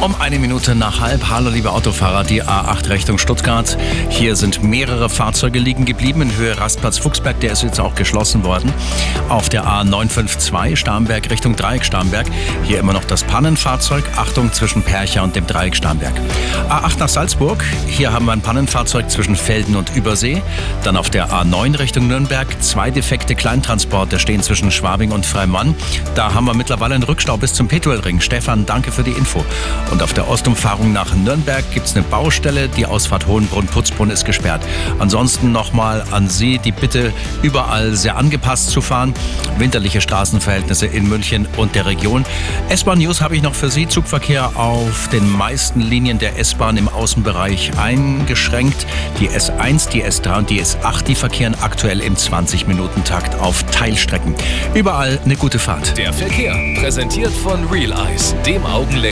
Um eine Minute nach halb. Hallo, liebe Autofahrer, die A8 Richtung Stuttgart. Hier sind mehrere Fahrzeuge liegen geblieben in Höhe Rastplatz Fuchsberg. Der ist jetzt auch geschlossen worden. Auf der A952 Starnberg Richtung Dreieck Starnberg. Hier immer noch das Pannenfahrzeug. Achtung zwischen Percha und dem Dreieck Starnberg. A8 nach Salzburg. Hier haben wir ein Pannenfahrzeug zwischen Felden und Übersee. Dann auf der A9 Richtung Nürnberg. Zwei defekte Kleintransporte stehen zwischen Schwabing und Freimann. Da haben wir mittlerweile einen Rückstau bis zum Petuelring. Stefan, danke für die Info. Und auf der Ostumfahrung nach Nürnberg gibt es eine Baustelle. Die Ausfahrt Hohenbrunn-Putzbrunn ist gesperrt. Ansonsten nochmal an Sie die Bitte, überall sehr angepasst zu fahren. Winterliche Straßenverhältnisse in München und der Region. S-Bahn-News habe ich noch für Sie. Zugverkehr auf den meisten Linien der S-Bahn im Außenbereich eingeschränkt. Die S1, die S3 und die S8, die verkehren aktuell im 20-Minuten-Takt auf Teilstrecken. Überall eine gute Fahrt. Der Verkehr, präsentiert von Real Eyes, dem Augenlenker